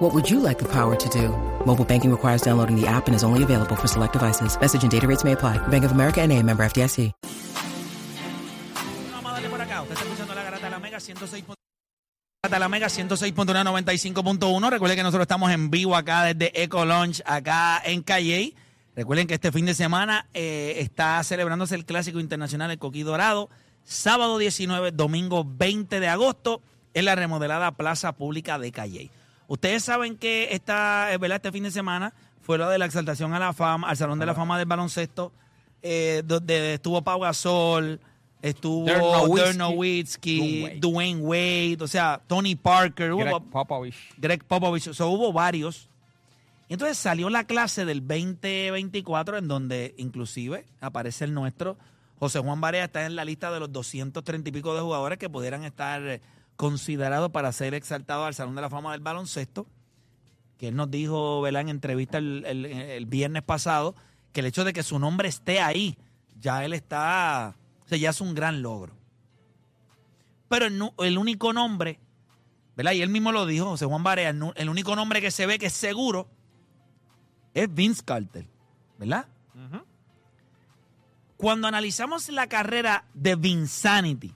What would you like the power to do? Mobile banking requires downloading the app and is only available for select devices. Message and data rates may apply. Bank of America and a member FDIC. Vamos a darle por acá. Usted está escuchando la Garata de la Mega 106. Garata de la Mega 106.195.1. Recuerden que nosotros estamos en vivo acá desde Eco Launch, acá en Calle. Recuerden que este fin de semana eh, está celebrándose el Clásico Internacional El Coquí Dorado. Sábado 19, domingo 20 de agosto, en la remodelada Plaza Pública de Calle. Ustedes saben que esta, eh, ¿verdad? este fin de semana fue lo de la exaltación a la fama, al Salón de la Fama del Baloncesto, eh, donde estuvo Pau Gasol, estuvo Dirk Nowitzki. Dirk Nowitzki, Wade. Dwayne Wade, o sea, Tony Parker, hubo- Greg Popovich. Greg Popovich, o sea, hubo varios. Y entonces salió la clase del 2024 en donde inclusive aparece el nuestro. José Juan Barea está en la lista de los 230 y pico de jugadores que pudieran estar considerados para ser exaltados al Salón de la Fama del Baloncesto. Que él nos dijo, ¿verdad? en entrevista el, el- el viernes pasado, que el hecho de que su nombre esté ahí, ya él está, o sea, ya es un gran logro. Pero el, el único nombre ¿verdad? Y él mismo lo dijo, José Juan Barea, el único nombre que se ve que es seguro es Vince Carter, ¿verdad? Cuando analizamos la carrera de Vinsanity,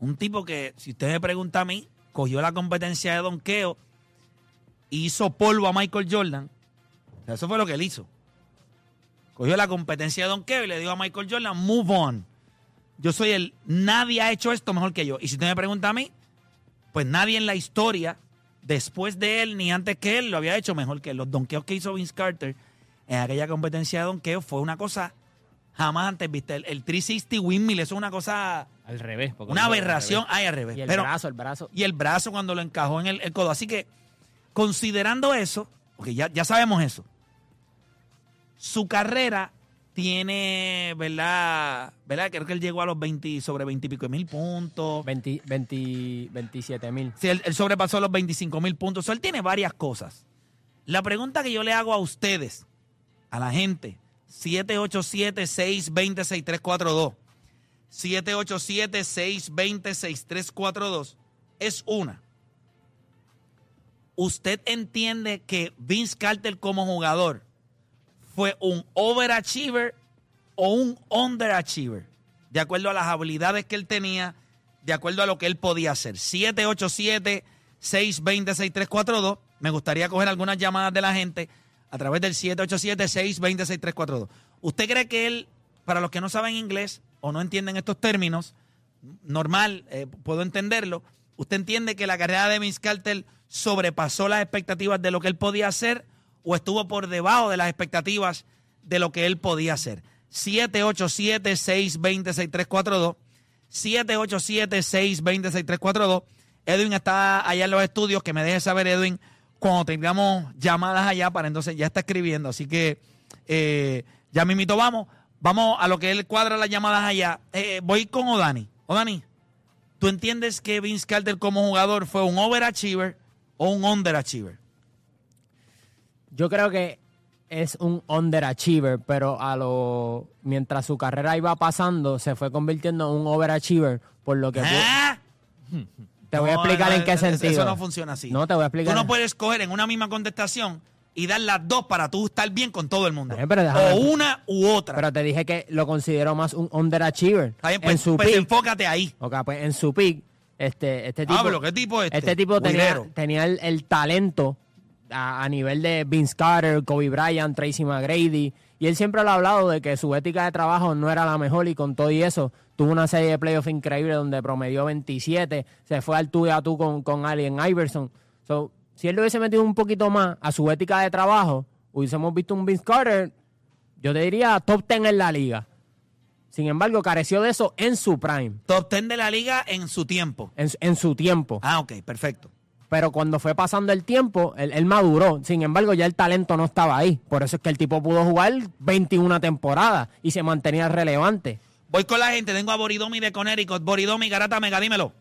un tipo que, si usted me pregunta a mí, cogió la competencia de donqueo hizo polvo a Michael Jordan, eso fue lo que él hizo. Cogió la competencia de donqueo y le dijo a Michael Jordan, move on. Yo soy el, nadie ha hecho esto mejor que yo. Y si usted me pregunta a mí, pues nadie en la historia, después de él ni antes que él, lo había hecho mejor que él. Los donkeos que hizo Vince Carter en aquella competencia de donkeo fue una cosa jamás antes vista. El, el 360 windmill, eso es una cosa, Al revés. porque una aberración. revés. Ay, al revés. Y el Pero- brazo, el brazo. y el brazo cuando lo encajó en el, el codo. Así que, considerando eso, porque ya, ya sabemos eso, su carrera tiene, ¿verdad? ¿verdad? Creo que él llegó a los 20, sobre 20 y pico de mil puntos. 20, 20, 27 mil. Sí, él, él sobrepasó los 25 mil puntos. O sea, él tiene varias cosas. La pregunta que yo le hago a ustedes, a la gente, 787-620-6342, 787-620-6342, es una. ¿Usted entiende que Vince Carter como jugador fue un overachiever o un underachiever? De acuerdo a las habilidades que él tenía, de acuerdo a lo que él podía hacer. 787-620-6342. Me gustaría coger algunas llamadas de la gente a través del 787-620-6342. ¿Usted cree que él, para los que no saben inglés o no entienden estos términos, normal, eh, puedo entenderlo. ¿Usted entiende que la carrera de Vince Carter sobrepasó las expectativas de lo que él podía hacer o estuvo por debajo de las expectativas de lo que él podía hacer? 787-620-6342. 787-620-6342. Edwin está allá en los estudios. Que me deje saber, Edwin, cuando tengamos llamadas allá para entonces ya está escribiendo. Así que eh, ya mismito vamos. Vamos a lo que él cuadra las llamadas allá. Eh, voy con Odani. Odani, ¿tú entiendes que Vince Carter como jugador fue un overachiever o un underachiever? Yo creo que es un underachiever, pero a lo mientras su carrera iba pasando, se fue convirtiendo en un overachiever, por lo que ¿Ah? te voy a explicar no, en qué sentido. Eso no funciona así. No, te voy a explicar. Tú no puedes escoger en una misma contestación y dar las dos para tú estar bien con todo el mundo. Bien, pero o una u otra. Pero te dije que lo considero más un underachiever. Bien, pues, en su pues peak, enfócate ahí. ok, pues en su peak, este, este tipo, Hablo, ¿qué tipo es este? este tipo tenía, tenía el, el talento a, a nivel de Vince Carter, Kobe Bryant, Tracy McGrady. Y él siempre lo ha hablado de que su ética de trabajo no era la mejor y con todo y eso tuvo una serie de playoffs increíble donde promedió 27, se fue al tú y a tú con, con Allen Iverson. So, si él le hubiese metido un poquito más a su ética de trabajo, hubiésemos visto un Vince Carter, yo te diría top 10 en la liga. Sin embargo, careció de eso en su prime, Top 10 de la liga en su tiempo. en, en su tiempo. Ah, ok, perfecto. Pero cuando fue pasando el tiempo, él, él maduró. Sin embargo, ya el talento no estaba ahí. Por eso es que el tipo pudo jugar 21 temporadas y se mantenía relevante. Voy con la gente. Tengo a Boridomi de Connecticut. Boridomi, Garata Mega, dímelo.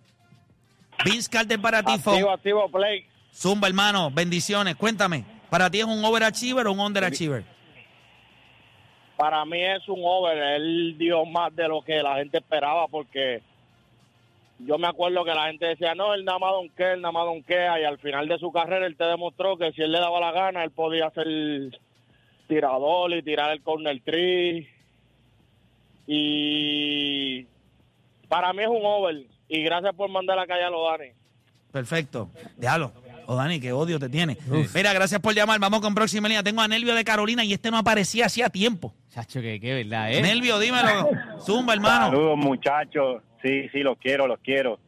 Vince Carter para ti. Activo, activo, play. Zumba, hermano. Bendiciones. Cuéntame. ¿Para ti es un overachiever o un underachiever? Para mí es un over. Él dio más de lo que la gente esperaba porque yo me acuerdo que la gente decía, no, él nada más donkea, él nada más donkea. Y al final de su carrera él te demostró que si él le daba la gana, él podía ser tirador y tirar el corner tree. Y para mí es un over. Y gracias por mandar a callar a los Dani. Perfecto. Déjalo. Oh, Dani, qué odio te tiene. Mira, gracias por llamar. Vamos con próxima línea. Tengo a Nelvio de Carolina y este no aparecía hacía tiempo. Chacho, que qué verdad, ¿eh? Nelvio, dímelo. Zumba, hermano. Saludos, muchachos. Sí, sí, los quiero, los quiero.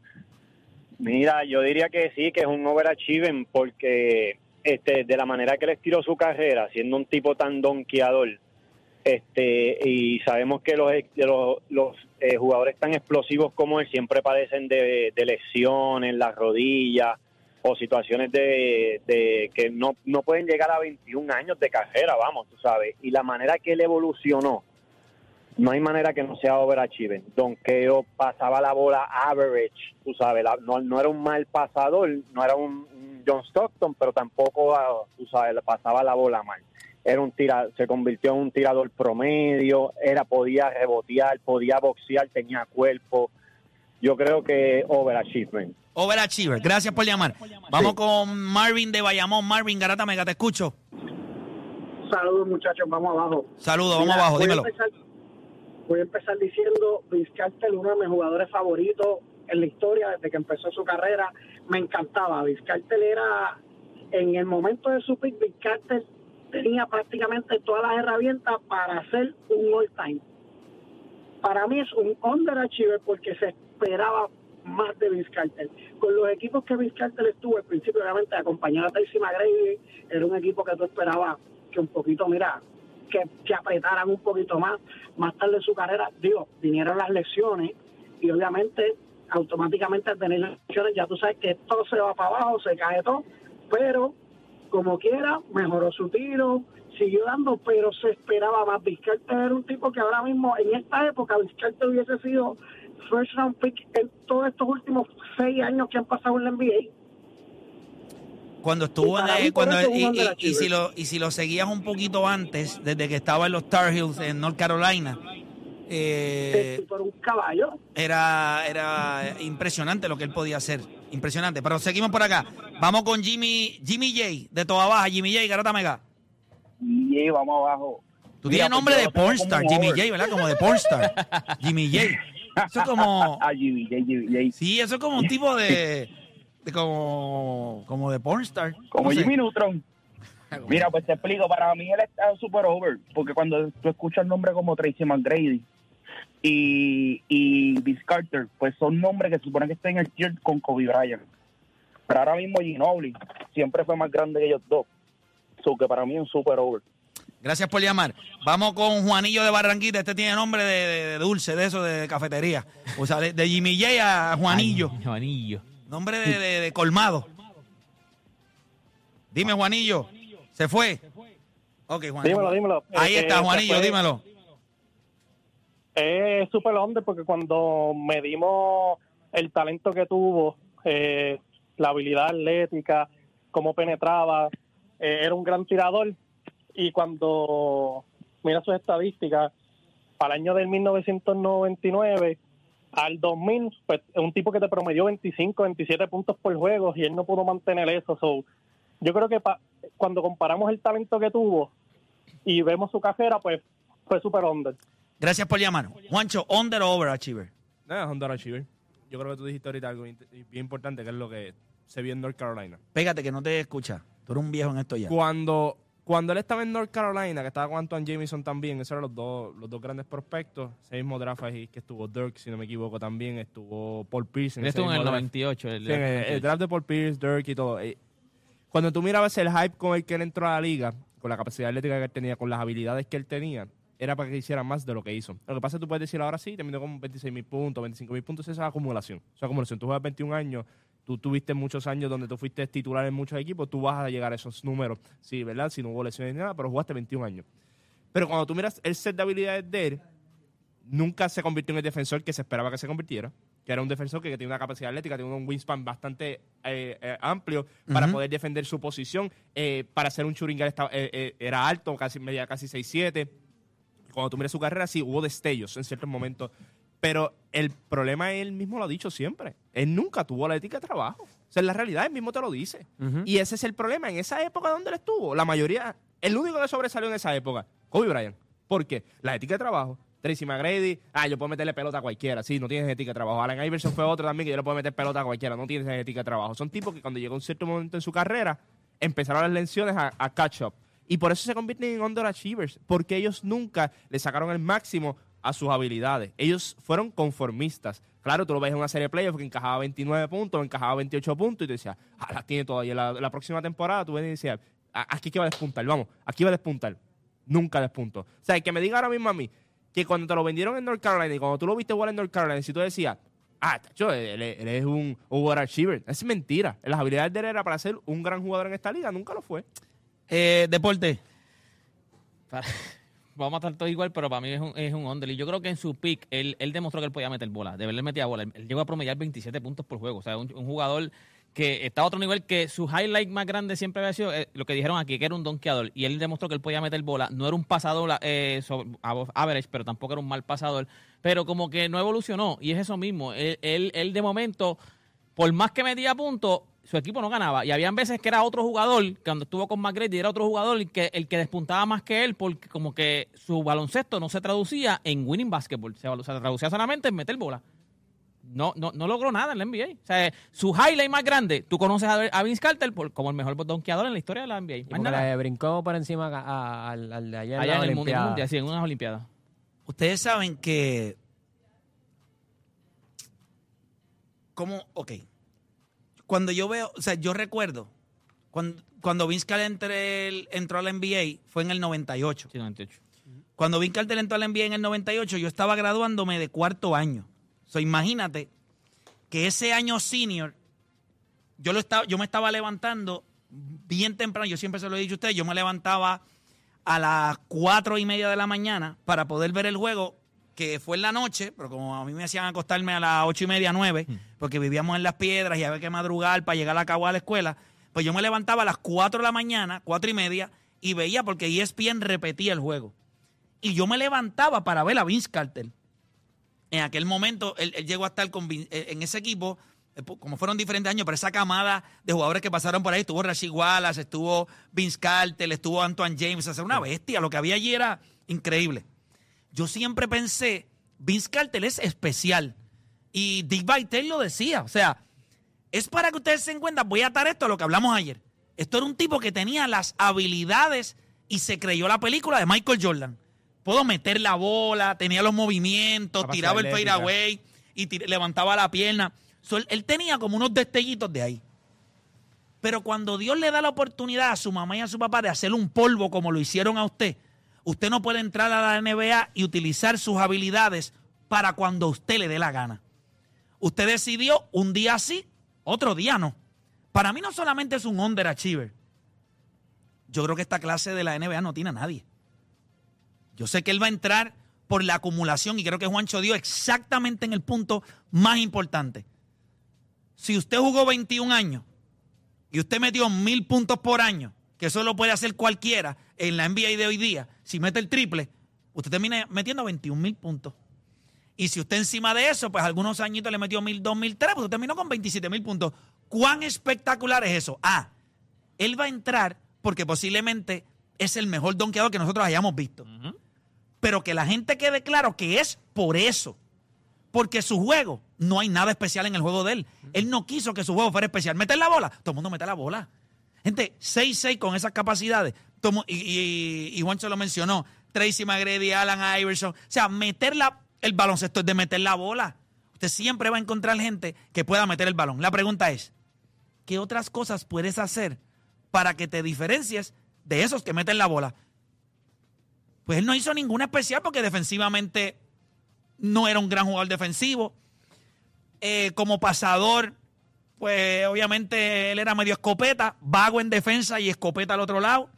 Mira, yo diría que sí, que es un overachieving porque este, de la manera que le estiró su carrera, siendo un tipo tan donkeador, este, y sabemos que los, los, los eh, jugadores tan explosivos como él siempre padecen de, de lesiones, las rodillas o situaciones de, de que no, no pueden llegar a 21 años de carrera, vamos, tú sabes. Y la manera que él evolucionó, no hay manera que no sea overachieving. Donkeo pasaba la bola average, tú sabes, la- no, no era un mal pasador, no era un, un John Stockton, pero tampoco, ah, tú sabes, pasaba la bola mal. Era un tira, se convirtió en un tirador promedio, era podía rebotear, podía boxear, tenía cuerpo. Yo creo que overachievement. Overachiever. Gracias por llamar. Vamos con Marvin de Bayamón. Marvin, Garata Mega, te escucho. Saludos muchachos, vamos abajo. Saludos, vamos Mira, abajo, voy a dímelo. empezar- voy a empezar diciendo, Vince Carter, uno de mis jugadores favoritos en la historia desde que empezó su carrera. Me encantaba. Vince Carter era, en el momento de su pick, Vince Carter tenía prácticamente todas las herramientas para hacer un all-time. Para mí es un underachiever porque se esperaba más de Vince. Con los equipos que Vince estuvo, al principio obviamente acompañaba a Tracy McGrady, era un equipo que tú esperabas que un poquito, mira, que, que apretaran un poquito más. Más tarde en su carrera, digo, vinieron las lesiones y obviamente automáticamente al tener las lesiones ya tú sabes que todo se va para abajo, se cae todo, pero como quiera, mejoró su tiro, siguió dando, pero se esperaba más. Vizcarter era un tipo que ahora mismo, en esta época, Vizcarter hubiese sido first round pick en todos estos últimos seis años que han pasado en la NBA. Cuando estuvo Y en, mí, cuando, y, y- underachiever. y si lo, y si lo seguías un poquito antes, desde que estaba en los Tar Heels en North Carolina, eh, Este, por un caballo. era, era impresionante lo que él podía hacer. Impresionante. Pero seguimos por acá. Vamos con Jimmy, Jimmy J, de toda baja. Jimmy J, Garata Mega. Y vamos abajo. Tú Mira, tienes nombre pues de lo tengo pornstar, Jimmy. J, ¿verdad? Como de pornstar. Jimmy J. Eso es como... Sí, eso es como un tipo de... de como, como de pornstar. Como No sé. Jimmy Neutron. Mira, pues te explico, para mí él está super over, porque cuando tú escuchas el nombre como Tracy McGrady y, y Vince Carter, pues son nombres que se supone que están en el tier con Kobe Bryant. Pero ahora mismo Ginobili siempre fue más grande que ellos dos. So que para mí es un super over. Gracias por llamar. Vamos con Juanillo de Barranquita. Este tiene nombre de, de- de dulce, de eso, de cafetería. O sea, de, de Jimmy J a Juanillo. Ay, Juanillo. Nombre de, de- de colmado. Dime, Juanillo. ¿Se fue? Ok, Juanillo. Dímelo, dímelo. Ahí Eh, está, que Juanillo, fue- dímelo. Es súper under porque cuando medimos el talento que tuvo, eh, la habilidad atlética, cómo penetraba, eh, era un gran tirador. Y cuando mira sus estadísticas, para el año del 1999 al 2000, pues es un tipo que te promedió 25, 27 puntos por juego y él no pudo mantener eso. So, yo creo que pa- cuando comparamos el talento que tuvo y vemos su carrera, pues fue súper under. Gracias por llamar. Juancho, under o overachiever. No, es underachiever. Yo creo que tú dijiste ahorita algo bien importante, que es lo que se vio en North Carolina. Pégate que no te escucha. Tú eres un viejo en esto ya. Cuando, cuando él estaba en North Carolina, que estaba con Antoine Jameson también, esos eran los dos, los dos grandes prospectos. Ese mismo draft ahí que estuvo Dirk, si no me equivoco, también. Estuvo Paul Pierce. Ese estuvo en el mismo draft. 98. El, Sí, en el, el draft de Paul Pierce, Dirk y todo. Eh, Cuando tú mirabas el hype con el que él entró a la liga, con la capacidad atlética que él tenía, con las habilidades que él tenía, era para que hiciera más de lo que hizo. Lo que pasa es que tú puedes decir ahora sí, terminó con 26 mil puntos, 25 mil puntos, esa es acumulación. Esa acumulación. Tú juegas 21 años, tú tuviste muchos años donde tú fuiste titular en muchos equipos, tú vas a llegar a esos números. Sí, ¿verdad? Si no hubo lesiones ni nada, pero jugaste 21 años. Pero cuando tú miras el set de habilidades de él, nunca se convirtió en el defensor que se esperaba que se convirtiera, que era un defensor que, que tiene una capacidad atlética, tiene un wingspan bastante eh, eh, amplio para poder defender su posición. Eh, para ser un eh, era alto, casi media casi 6'7". Cuando tú miras su carrera, sí, hubo destellos en ciertos momentos. Pero el problema, él mismo lo ha dicho siempre. Él nunca tuvo la ética de trabajo. O sea, en la realidad, él mismo te lo dice. Y ese es el problema. En esa época donde él estuvo, la mayoría, el único que sobresalió en esa época, Kobe Bryant. ¿Por qué? La ética de trabajo. Tracy McGrady, ah, yo puedo meterle pelota a cualquiera. Sí, no tienes ética de trabajo. Allen Iverson fue otro también que yo le puedo meter pelota a cualquiera. No tienes ética de trabajo. Son tipos que cuando llegó un cierto momento en su carrera, empezaron las lecciones a, a catch up. Y por eso se convierten en underachievers. Porque ellos nunca le sacaron el máximo a sus habilidades. Ellos fueron conformistas. Claro, tú lo ves en una serie de playoffs que encajaba 29 puntos, encajaba 28 puntos y te decías, ah, las tiene todavía. La, la próxima temporada tú ves y decías, "Ah, aquí que va a despuntar, vamos, aquí va a despuntar. Nunca despuntó. O sea, el que me diga ahora mismo a mí que cuando te lo vendieron en North Carolina y cuando tú lo viste jugar en North Carolina, si tú decías, ah, tacho, él, él es un overachiever, es mentira. Las habilidades de él era para ser un gran jugador en esta liga, nunca lo fue. Eh, deporte. Para- Vamos a estar todos igual, pero para mí es un, es un under. Y yo creo que en su pick, él, él demostró que él podía meter bola. De verdad, él metía bola. Él, llegó a promediar 27 puntos por juego. O sea, un, jugador que está a otro nivel que su highlight más grande siempre había sido eh, lo que dijeron aquí, que era un donkeador. Y él demostró que él podía meter bola. No era un pasador eh, sobre- average, pero tampoco era un mal pasador. Pero como que no evolucionó. Y es eso mismo. Él, él de momento, por más que metía puntos, su equipo no ganaba. Y habían veces que era otro jugador, que cuando estuvo con McGrady era otro jugador el que, el que despuntaba más que él, porque como que su baloncesto no se traducía en winning basketball, se, se traducía solamente en meter bola. No, no, no logró nada en la NBA. O sea, su highlight más grande, tú conoces a, a Vince Carter por- como el mejor donkeador en la historia de la NBA. Y le brincó por encima a- a- al, al de ayer en Allá la en el mundo, en el Olimpiada. mundial, sí, en unas olimpiadas. Ustedes saben que. ¿Cómo? Ok. Cuando yo veo. O sea, yo recuerdo. Cuando, cuando Vince Carter entró a la NBA fue en el 98. Sí, 98. Cuando Vince Carter entró a la NBA en el 98, yo estaba graduándome de cuarto año. O sea, imagínate que ese año senior, yo, lo estaba, yo me estaba levantando bien temprano. Yo siempre se lo he dicho a ustedes, yo me levantaba a las cuatro y media de la mañana para poder ver el juego que fue en la noche, pero como a mí me hacían acostarme a las ocho y media, nueve, porque vivíamos en las piedras y había que madrugar para llegar a cabo a la escuela, pues yo me levantaba a las cuatro de la mañana, cuatro y media, y veía porque ESPN repetía el juego. Y yo me levantaba para ver a Vince Carter. En aquel momento, él, él llegó a estar con eh, en ese equipo, eh, como fueron diferentes años, pero esa camada de jugadores que pasaron por ahí, estuvo Rashid Wallace, estuvo Vince Carter, estuvo Antoine James, sea, una bestia, lo que había allí era increíble. Yo siempre pensé, Vince Carter es especial. Y Dick Vitale lo decía, o sea, es para que ustedes se den cuenta, voy a atar esto a lo que hablamos ayer. Esto era un tipo que tenía las habilidades y se creyó la película de Michael Jordan. Puedo meter la bola, tenía los movimientos, tiraba el fadeaway y levantaba la pierna. So, él tenía como unos destellitos de ahí. Pero cuando Dios le da la oportunidad a su mamá y a su papá de hacer un polvo como lo hicieron a usted, usted no puede entrar a la NBA y utilizar sus habilidades para cuando usted le dé la gana. Usted decidió un día sí, otro día no. Para mí no solamente es un underachiever. Yo creo que esta clase de la NBA no tiene a nadie. Yo sé que él va a entrar por la acumulación y creo que Juancho dio exactamente en el punto más importante. Si usted jugó 21 años y usted metió mil puntos por año, que eso lo puede hacer cualquiera en la NBA de hoy día, si mete el triple, usted termina metiendo 21 mil puntos. Y si usted encima de eso, pues algunos añitos le metió mil, dos mil, tres, pues usted terminó con 27 mil puntos. ¿Cuán espectacular es eso? Ah, él va a entrar porque posiblemente es el mejor donkeador que nosotros hayamos visto. Pero que la gente quede claro que es por eso. Porque su juego, no hay nada especial en el juego de él. Él no quiso que su juego fuera especial. Meter la bola, todo el mundo mete la bola. Gente, 6-6 con esas capacidades. Y, y Juancho lo mencionó. Tracy McGrady, Alan Iverson. O sea, meter la, el baloncesto es de meter la bola. Usted siempre va a encontrar gente que pueda meter el balón. La pregunta es, ¿qué otras cosas puedes hacer para que te diferencies de esos que meten la bola? Pues él no hizo ninguna especial porque defensivamente no era un gran jugador defensivo. Eh, como pasador, pues obviamente él era medio escopeta, vago en defensa y escopeta al otro lado.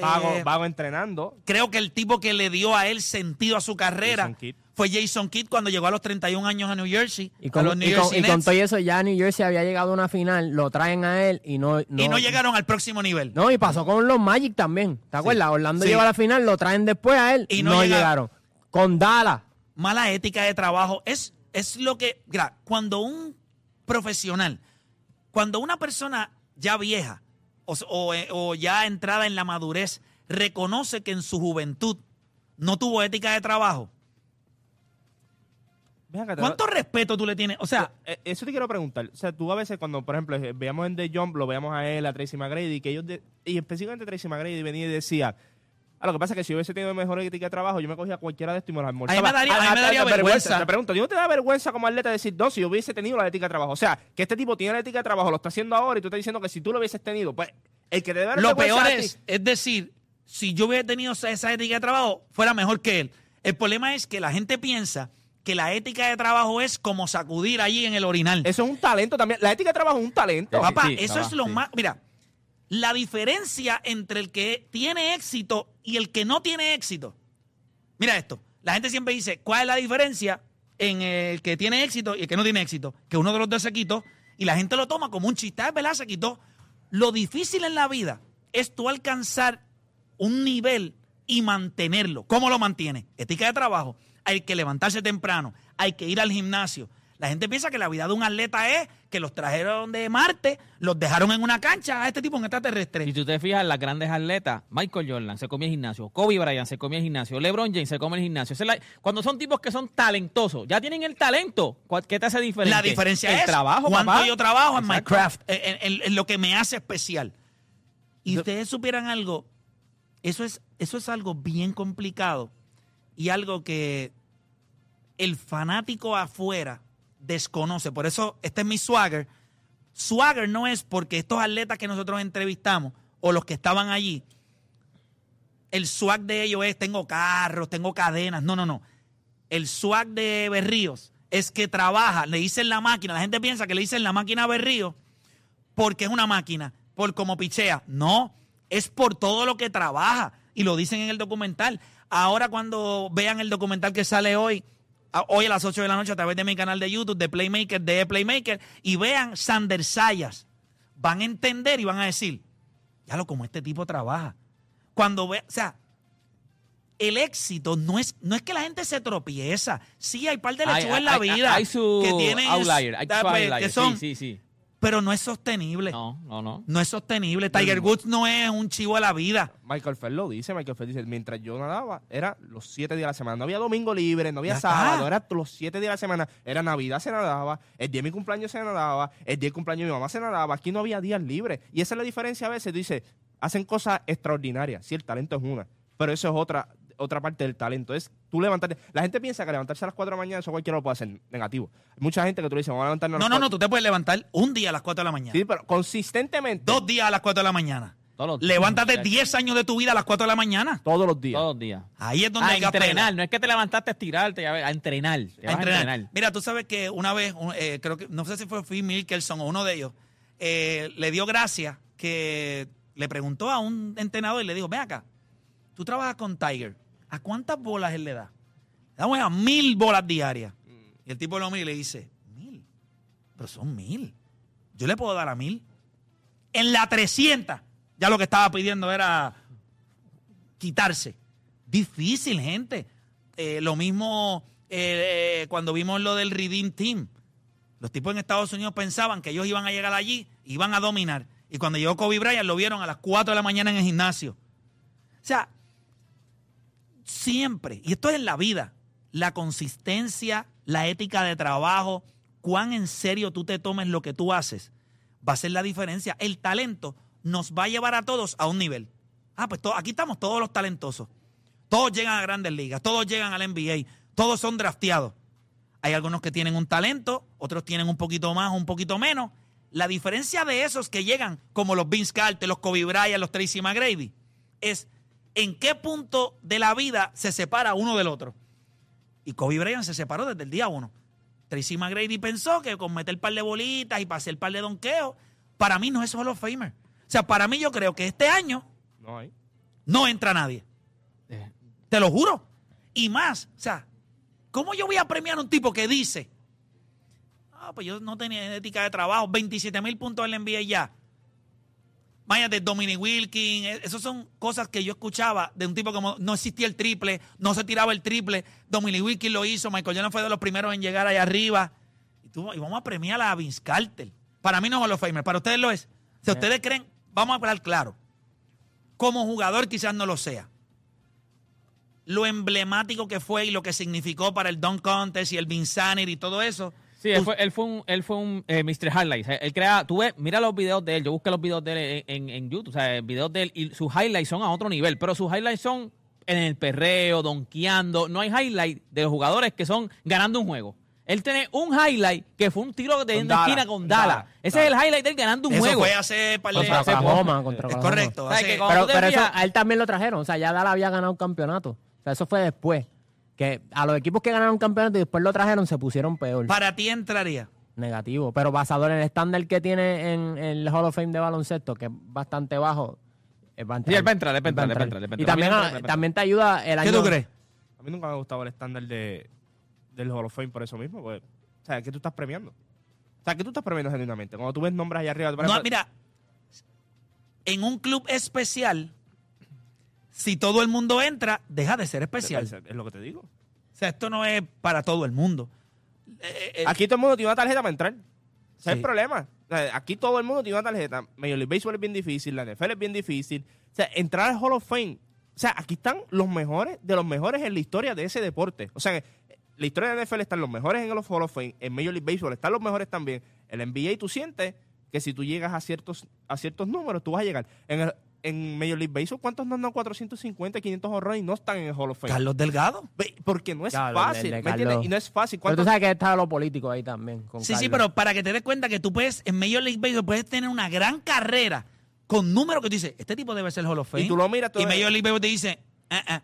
Vago, Eh, vago entrenando. creo que el tipo que le dio a él sentido a su carrera Jason Kidd. Fue Jason Kidd cuando llegó a los 31 años a New Jersey. Y a con, los New y con- y con todo eso, ya New Jersey había llegado a una final, lo traen a él y no... y no llegaron al próximo nivel. No, y pasó con los Magic también. ¿Te acuerdas? Orlando Sí. llegó a la final, lo traen después a él Y y no no, llegaron. llegaron. Con Dallas. Mala ética de trabajo es, es lo que. Mira, cuando un profesional, cuando una persona ya vieja o, o- o ya entrada en la madurez reconoce que en su juventud no tuvo ética de trabajo, ¿cuánto respeto tú le tienes? O sea, Eh, Eso te quiero preguntar. O sea, tú a veces cuando, por ejemplo, eh, veamos en The Jump, lo veamos a él, a Tracy McGrady, que ellos, de- y específicamente Tracy McGrady venía y decía, ah, lo que pasa es que si yo hubiese tenido mejor ética de trabajo, yo me cogía cualquiera de esto y me lo almorzaba. A mí me daría- a mí me Ah, daría vergüenza. Te pregunto, ¿no te da vergüenza como atleta decir, no, si yo hubiese tenido la ética de trabajo? O sea, que este tipo tiene la ética de trabajo, lo está haciendo ahora y tú estás diciendo que si tú lo hubieses tenido, pues el que te debe dar lo peor es, es decir, si yo hubiera tenido esa, ética de trabajo, fuera mejor que él. El problema es que la gente piensa que la ética de trabajo es como sacudir allí en el orinal. Eso es un talento también. La ética de trabajo es un talento. Sí, Papá, sí, eso es lo sí. más. Mira, la diferencia entre el que tiene éxito y el que no tiene éxito. Mira esto. La gente siempre dice, ¿cuál es la diferencia en el que tiene éxito y el que no tiene éxito? Que uno de los dos se quitó y la gente lo toma como un chiste. Verdad, se quitó. Lo difícil en la vida es tú alcanzar un nivel y mantenerlo. ¿Cómo lo mantiene? Ética de trabajo. Hay que levantarse temprano, hay que ir al gimnasio. La gente piensa que la vida de un atleta es que los trajeron de Marte, los dejaron en una cancha a este tipo, un extraterrestre. Si tú te fijas, las grandes atletas, Michael Jordan se comía el gimnasio, Kobe Bryant se comía el gimnasio, LeBron James se come el gimnasio. Cuando son tipos que son talentosos, ya tienen el talento, ¿cuál- ¿qué te hace diferente? La diferencia el es trabajo, cuánto papá. yo trabajo en Exacto. Minecraft, en, en- en lo que me hace especial. Y ustedes supieran algo, eso es, eso es algo bien complicado y algo que el fanático afuera desconoce. Por eso este es mi swagger. Swagger no es porque estos atletas que nosotros entrevistamos o los que estaban allí, el swag de ellos es tengo carros, tengo cadenas. No, no, no. El swag de Berríos es que trabaja, le dicen la máquina. La gente piensa que le dicen la máquina a Berríos porque es una máquina, por como pichea. No, es por todo lo que trabaja. Y lo dicen en el documental. Ahora cuando vean el documental que sale hoy, hoy a las 8 de la noche a través de mi canal de YouTube, de Playmaker, de Playmaker, y vean Sander Sayas, van a entender y van a decir, ya lo como este tipo trabaja. Cuando ve, o sea, el éxito no es, no es que la gente se tropieza. Sí, hay par de lechugas en la hay- vida Hay su que tienen outlier, hay su pues, outlier, que sí, son, sí, sí. Pero no es sostenible. No, no, no. No es sostenible. Tiger Woods no es un chivo a la vida. Michael Phelps lo dice, Michael Phelps dice, mientras yo nadaba, era los siete días de la semana. No había domingo libre, no había Ya sábado, era los siete días de la semana. Era Navidad se nadaba, el día de mi cumpleaños se nadaba, el día de cumpleaños de mi mamá se nadaba. Aquí no había días libres. Y esa es la diferencia a veces. Tú dices, hacen cosas extraordinarias. Sí, el talento es una, pero eso es otra otra parte del talento. Es tú levantarte. La gente piensa que levantarse a las 4 de la mañana, eso cualquiera lo puede hacer negativo. Hay mucha gente que tú le dices, vamos a levantarnos a No, las no, no, cuatro". tú te puedes levantar un día a las 4 de la mañana. Sí, pero consistentemente. Dos días a las 4 de la mañana. Todos los- Levántate muchachos. 10 años de tu vida a las 4 de la mañana. Todos los días. Todos los días. Ahí es donde A hay que entrenar, no es que te levantaste a estirarte, a, ver, a entrenar. Te A vas entrenar. Mira, tú sabes que una vez, un- eh, creo que, no sé si fue Phil Mickelson o uno de ellos, eh, le dio gracia que le preguntó a un entrenador y le dijo, ven acá, tú trabajas con Tiger, ¿a cuántas bolas él le da? Le damos a mil bolas diarias. Y el tipo lo mira y le dice, mil, pero son mil. Yo le puedo dar a mil. En la 300, ya lo que estaba pidiendo era quitarse. Difícil, gente. Eh, lo mismo eh, eh, cuando vimos lo del Redeem Team. Los tipos en Estados Unidos pensaban que ellos iban a llegar allí, iban a dominar. Y cuando llegó Kobe Bryant, lo vieron a las 4 de la mañana en el gimnasio. O sea, siempre, y esto es en la vida, la consistencia, la ética de trabajo, cuán en serio tú te tomes lo que tú haces, va a ser la diferencia. El talento nos va a llevar a todos a un nivel. Ah, pues to- aquí estamos todos los talentosos. Todos llegan a grandes ligas, todos llegan al NBA, todos son drafteados. Hay algunos que tienen un talento, otros tienen un poquito más, un poquito menos. La diferencia de esos que llegan, como los Vince Carter, los Kobe Bryant, los Tracy McGrady, es en qué punto de la vida se separa uno del otro. Y Kobe Bryant se separó desde el día uno. Tracy McGrady pensó que con meter par de bolitas y pasar par de donqueos, para mí no es of Famer. O sea, para mí yo creo que este año No hay. no entra nadie. Eh, Te lo juro. Y más, o sea, ¿Cómo yo voy a premiar a un tipo que dice, ah, pues yo no tenía ética de trabajo, 27 mil puntos en la NBA ya? Váyate, Dominic Wilkins, eh, esas son cosas que yo escuchaba de un tipo como no existía el triple, no se tiraba el triple, Dominic Wilkins lo hizo, Michael Jordan fue de los primeros en llegar allá arriba. Y, tú- y vamos a premiar a Vince Carter. Para mí no es of Famer, para ustedes lo es. Si ustedes creen, vamos a hablar claro. Como jugador quizás no lo sea. Lo emblemático que fue y lo que significó para el Dunk Contest y el Vinsanity y todo eso. Sí, él fue, él fue un, él fue un eh, Mr. Highlights. Él crea, tú ves, mira los videos de él. Yo busqué los videos de él en, en, en YouTube, o sea, videos de él y sus highlights son a otro nivel, pero sus highlights son en el perreo, donkeando. No hay highlight de los jugadores que son ganando un juego. Él tiene un highlight que fue un tiro de una esquina con. Dallas, Ese es el highlight de él ganando un Eso juego. fue hace par de Contra hace Oklahoma, contra Es correcto. ¿Sabes hace- Pero, eso, a él también lo trajeron. O sea, ya Dallas había ganado un campeonato. O sea, eso fue después. Que a los equipos que ganaron campeonato y después lo trajeron se pusieron peor. para ti entraría. Negativo. Pero basado en el estándar que tiene en, en el Hall of Fame de baloncesto, que es bastante bajo, él va a entrar. Sí, él va a entrar, él va a entrar, él va a entrar, él va a Y también, A entra, también te ayuda el año. ¿Qué tú crees? A mí nunca me ha gustado el estándar de, del Hall of Fame por eso mismo. Pues, o sea, ¿qué tú estás premiando? O sea, ¿qué tú estás premiando genuinamente? Cuando tú ves nombres allá arriba... No, mira, en un club especial, si todo el mundo entra, deja de ser especial. Es, lo que te digo. O sea, esto no es para todo el mundo. Eh, eh, Aquí todo el mundo tiene una tarjeta para entrar. Ese es el problema. O sea, aquí todo el mundo tiene una tarjeta. Major League Baseball es bien difícil, la NFL es bien difícil. O sea, entrar al Hall of Fame. O sea, aquí están los mejores de los mejores en la historia de ese deporte. O sea, en la historia de la NFL están los mejores en el Hall of Fame. En Major League Baseball están los mejores también. En la NBA tú sientes que si tú llegas a ciertos, a ciertos números, tú vas a llegar. En, el- en Major League Baseball, ¿cuántos no han 450, 500 horrores y no están en el Hall of Fame? Carlos Delgado. Porque no es el fácil, el ¿me entiendes? Y no es fácil. Pero tú ¿Cuántos- sabes que está lo político ahí también. con Sí, sí, pero para que te des cuenta que tú puedes, en Major League Baseball, puedes tener una gran carrera con números que tú dices, este tipo debe ser Hall of Fame. Y tú lo miras, tú Y ves- Major League Baseball te dice, "Ah, ah,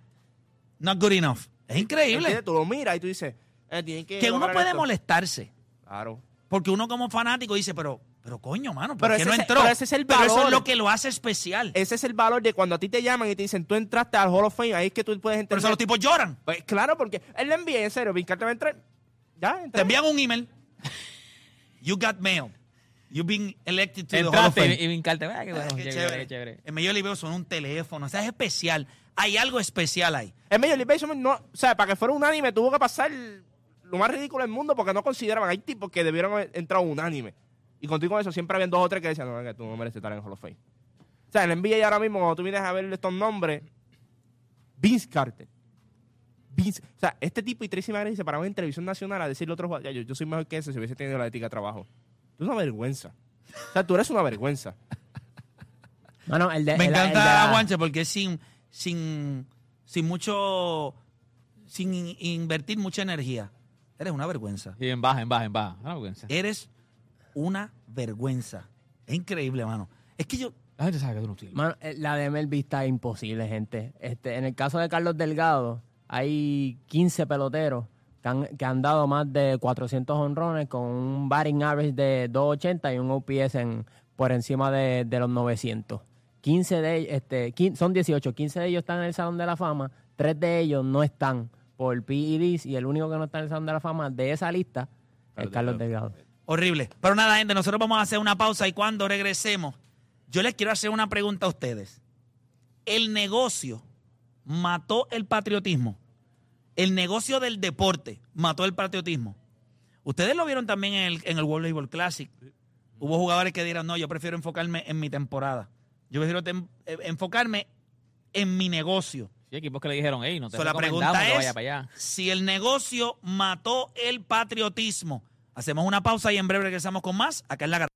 not good enough. Es increíble. ¿Entiendes? Tú lo miras y tú dices, eh, tienen que. Que uno puede esto. molestarse. Claro. Porque uno como fanático dice, pero, pero coño, mano, ¿por Pero qué ese no es- entró? pero ese es el Pero eso valor. es lo que lo hace especial. Ese es el valor de cuando a ti te llaman y te dicen, tú entraste al Hall of Fame, ahí es que tú puedes Por entender. eso los tipos lloran. Pues claro, porque él le envía, en serio, Vincar te va a entrar. Ya, Te envían un email. You got mail. You've been elected to the Hall of Entraste Fame. y, y vincarte. Ah, qué bueno, Ah, qué chévere. chévere, qué chévere. En League Baseball son un teléfono. O sea, es especial. Hay algo especial ahí. En Major League Baseball, no, o sea, para que fuera unánime tuvo que pasar lo más ridículo del mundo porque no consideraban. Hay tipos que debieron haber entrado unánime. Y contigo con eso siempre habían dos o tres que decían, no, que tú no mereces estar en el Hall of Fame. O sea, en el NBA ahora mismo, cuando tú vienes a ver estos nombres, Vince Carter. Vince, o sea, este tipo y Tracy McGrady se paraban en televisión nacional a decirle a otros jugadores, yo, yo soy mejor que ese si hubiese tenido la ética de trabajo. Es una vergüenza. O sea, tú eres una vergüenza. No, no, el de, Me el- el de encanta la- Guanche porque es sin, sin, sin mucho, sin in- invertir mucha energía. Eres una vergüenza. Y en baja, en baja, en baja. Vergüenza. Eres una vergüenza. Es increíble, mano. Es que yo, La gente sabe que tú no. Mano, eh, la de Melvin está imposible, gente. Este, en el caso de Carlos Delgado, hay 15 peloteros que han, que han dado más de 400 honrones con un batting average de 280 y un OPS en, por encima de, de los 900. 15 de ellos, este, son 18, 15 de ellos están en el Salón de la Fama, 3 de ellos no están por PEDs y el único que no está en el Salón de la Fama de esa lista es Carlos Carlos Delgado. Delgado. Horrible. Pero nada, gente, nosotros vamos a hacer una pausa y cuando regresemos, yo les quiero hacer una pregunta a ustedes. ¿El negocio mató el patriotismo? ¿El negocio del deporte mató el patriotismo? Ustedes lo vieron también en el, en el World Baseball Classic. Hubo jugadores que dijeron, no, yo prefiero enfocarme en mi temporada. Yo prefiero tem- eh, enfocarme en mi negocio. Sí, equipos que le didijeron, hey, no te So, la recomendamos pregunta que es vaya para allá. si el negocio mató el patriotismo. Hacemos una pausa y en breve regresamos con más. Acá en la